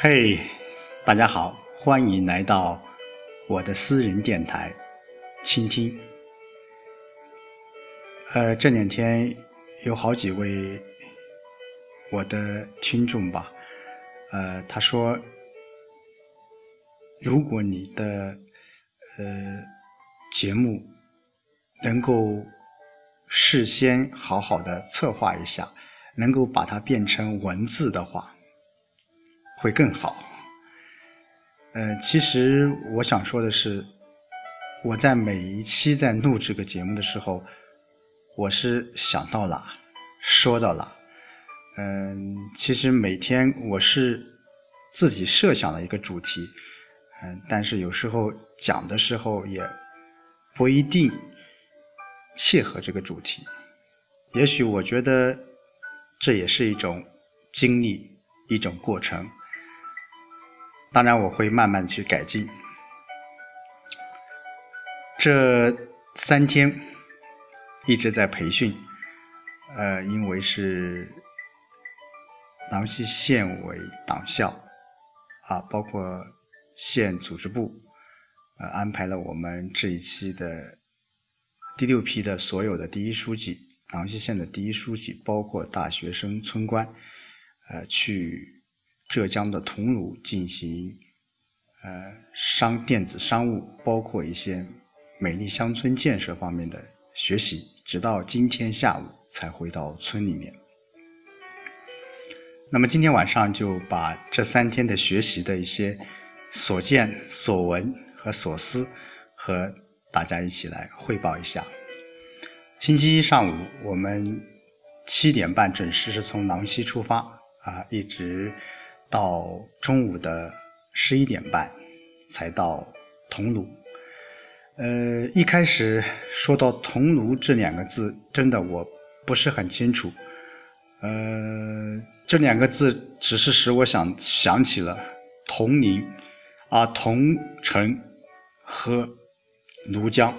嘿，大家好，欢迎来到我的私人电台，倾听。呃，这两天有好几位我的听众吧，呃，他说，如果你的呃节目能够事先好好的策划一下，能够把它变成文字的话。会更好。呃，其实我想说的是，我在每一期在录这个节目的时候，我是想到了，说到了。嗯，其实每天我是自己设想了一个主题，嗯，但是有时候讲的时候也不一定切合这个主题。也许我觉得这也是一种经历，一种过程。当然，我会慢慢去改进。这三天一直在培训，呃，因为是郎溪县委党校啊，包括县组织部，呃，安排了我们这一期的第六批的所有的第一书记，郎溪县的第一书记，包括大学生、村官，呃，去。浙江的桐庐进行呃商电子商务，包括一些美丽乡村建设方面的学习，直到今天下午才回到村里面。那么今天晚上就把这三天的学习的一些所见所闻和所思和大家一起来汇报一下。星期一上午我们七点半准时是从囊溪出发啊，一直。到中午的十一点半才到桐庐。呃，一开始说到“桐庐”这两个字，真的我不是很清楚。呃，这两个字只是使我想想起了铜陵啊，桐城和庐江。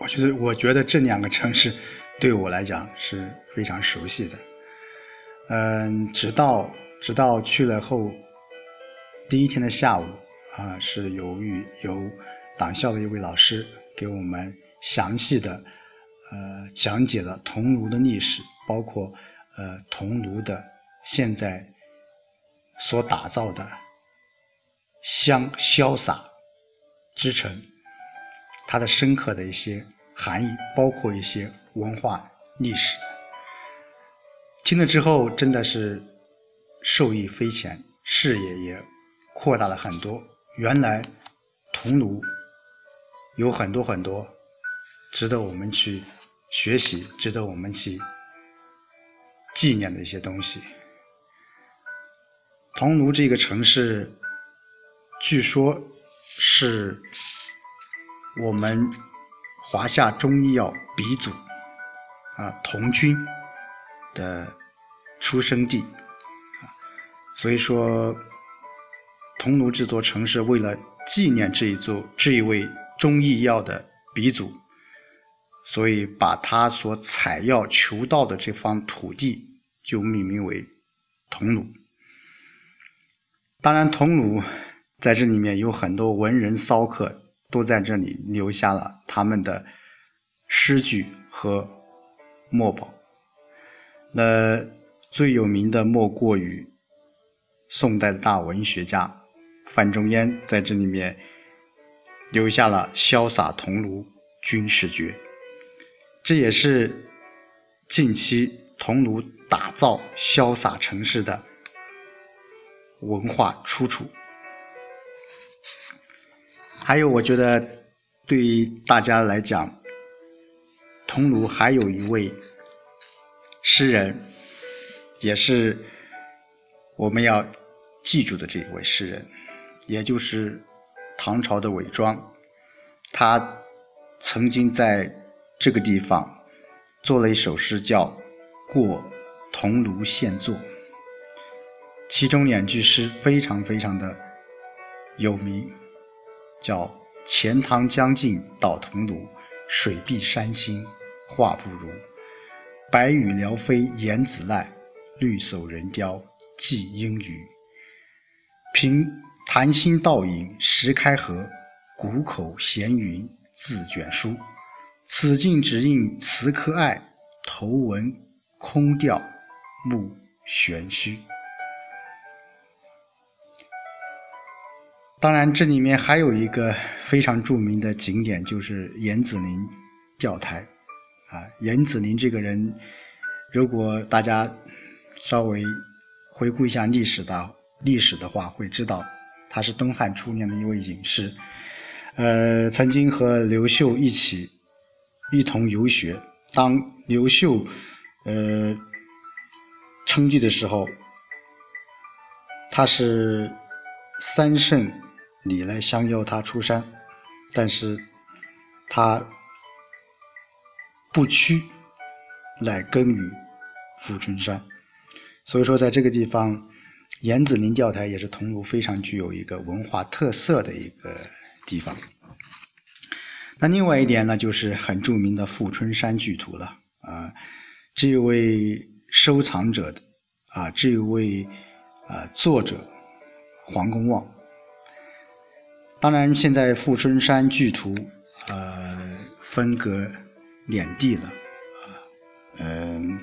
我觉得，我觉得这两个城市对我来讲是非常熟悉的。嗯，直到直到去了后，第一天的下午啊，是由于由党校的一位老师给我们详细的呃讲解了桐庐的历史，包括呃桐庐的现在所打造的香潇洒之城，它的深刻的一些含义，包括一些文化历史。听了之后，真的是受益匪浅，视野也扩大了很多。原来桐庐有很多很多值得我们去学习、值得我们去纪念的一些东西。桐庐这个城市，据说是我们华夏中医药鼻祖啊，童军。的出生地，所以说，桐庐这座城市为了纪念这一座这一位中医药的鼻祖，所以把他所采药求道的这方土地就命名为桐庐。当然，桐庐在这里面有很多文人骚客都在这里留下了他们的诗句和墨宝。那最有名的莫过于宋代的大文学家范仲淹，在这里面留下了“潇洒桐庐军事绝”，这也是近期桐庐打造潇洒城市的文化出处。还有，我觉得对于大家来讲，桐庐还有一位。诗人，也是我们要记住的这一位诗人，也就是唐朝的韦庄。他曾经在这个地方做了一首诗，叫《过桐庐县作》，其中两句诗非常非常的有名，叫“钱塘江尽到桐庐，水碧山青画不如。”白羽撩飞燕子来，绿手人雕寄英语。凭谈心倒影石开合，谷口闲云自卷书。此境只应词可爱，头闻空调目玄虚。当然，这里面还有一个非常著名的景点，就是严子陵钓台。啊，严子陵这个人，如果大家稍微回顾一下历史的历史的话，会知道他是东汉初年的一位隐士，呃，曾经和刘秀一起一同游学。当刘秀呃称帝的时候，他是三圣。你来相邀他出山，但是他不屈来耕耘富春山，所以说在这个地方，严子陵钓台也是桐庐非常具有一个文化特色的一个地方。那另外一点呢，就是很著名的富春山巨图了啊，这位收藏者的啊，这位啊作者黄公望。当然，现在富春山巨图，呃，分隔两地了，啊，嗯，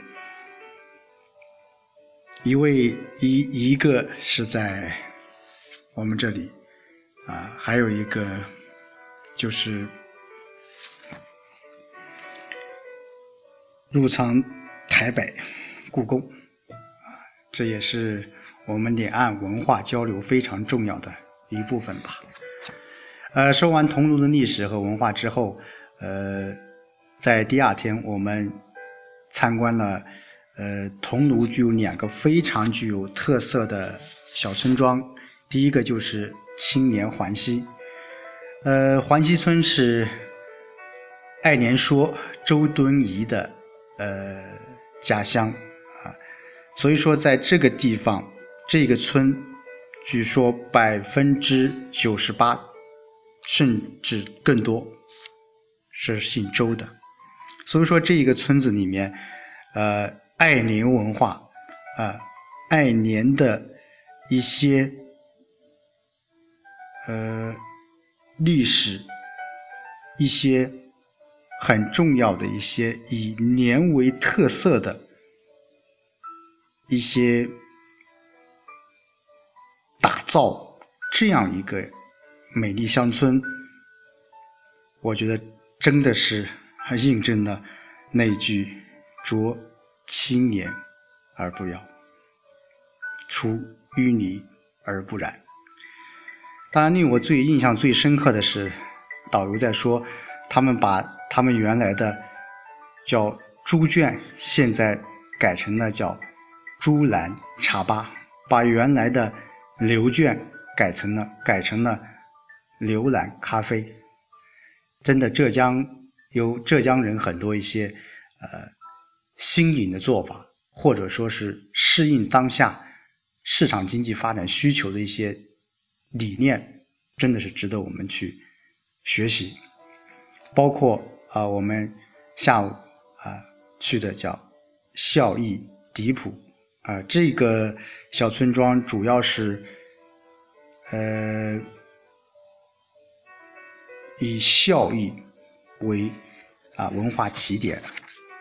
一位一一个是在我们这里，啊，还有一个就是入藏台北故宫，啊，这也是我们两岸文化交流非常重要的一部分吧。呃，说完桐庐的历史和文化之后，呃，在第二天我们参观了，呃，桐庐具有两个非常具有特色的小村庄。第一个就是青年环溪，呃，环溪村是爱莲说周敦颐的呃家乡啊，所以说在这个地方，这个村据说百分之九十八。甚至更多是姓周的，所以说这一个村子里面，呃，爱莲文化，啊，爱莲的一些呃历史，一些很重要的一些以年为特色的一些打造这样一个。美丽乡村，我觉得真的是还印证了那句“濯清涟而不妖，出淤泥而不染”。当然，令我最印象最深刻的是，导游在说，他们把他们原来的叫猪圈，现在改成了叫猪栏茶吧，把原来的牛圈改成了改成了。牛栏咖啡，真的浙江有浙江人很多一些呃新颖的做法，或者说是适应当下市场经济发展需求的一些理念，真的是值得我们去学习。包括啊，我们下午啊去的叫孝义迪普啊，这个小村庄主要是呃。以孝义为啊文化起点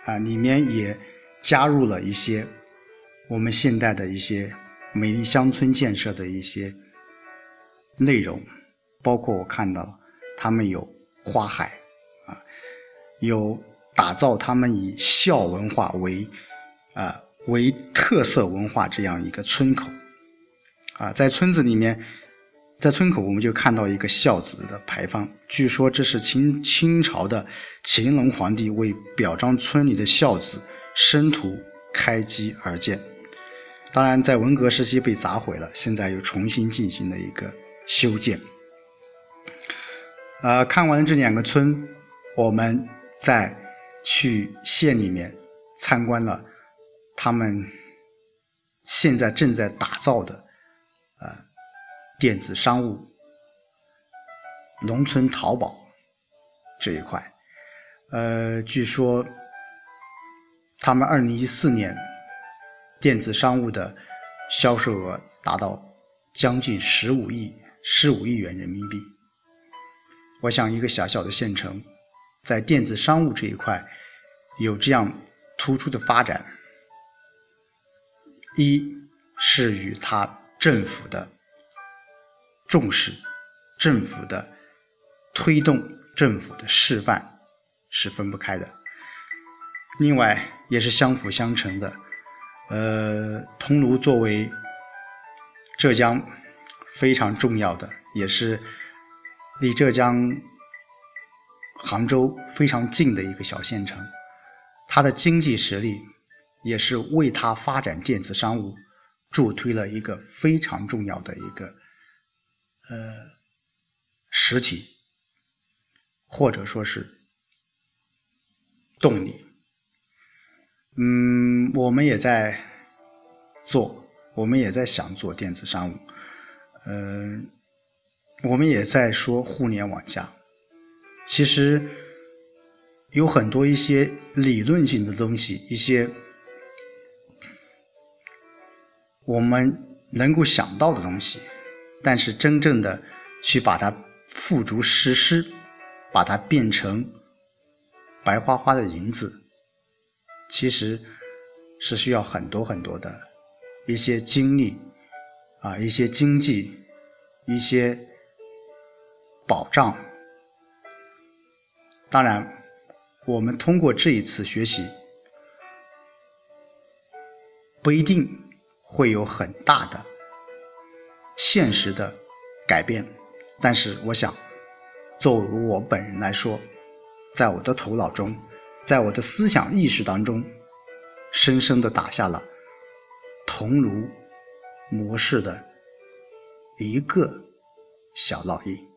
啊，里面也加入了一些我们现代的一些美丽乡村建设的一些内容，包括我看到他们有花海啊，有打造他们以孝文化为啊为特色文化这样一个村口啊，在村子里面。在村口，我们就看到一个孝子的牌坊。据说这是清清朝的乾隆皇帝为表彰村里的孝子生徒开基而建。当然，在文革时期被砸毁了，现在又重新进行了一个修建。呃，看完了这两个村，我们再去县里面参观了他们现在正在打造的，电子商务、农村淘宝这一块，呃，据说他们二零一四年电子商务的销售额达到将近十五亿十五亿元人民币。我想，一个小小的县城，在电子商务这一块有这样突出的发展，一是与它政府的重视、政府的推动、政府的示范是分不开的。另外，也是相辅相成的。呃，桐庐作为浙江非常重要的，也是。离浙江杭州非常近的一个小县城，它的经济实力也是为它发展电子商务助推了一个非常重要的一个呃实体，或者说是动力。嗯，我们也在做，我们也在想做电子商务，嗯。我们也在说互联网加，其实有很多一些理论性的东西，一些我们能够想到的东西，但是真正的去把它付诸实施，把它变成白花花的银子，其实是需要很多很多的一些精力啊，一些经济，一些。保障。当然，我们通过这一次学习，不一定会有很大的现实的改变，但是我想，作为我本人来说，在我的头脑中，在我的思想意识当中，深深的打下了桐庐模式的一个小烙印。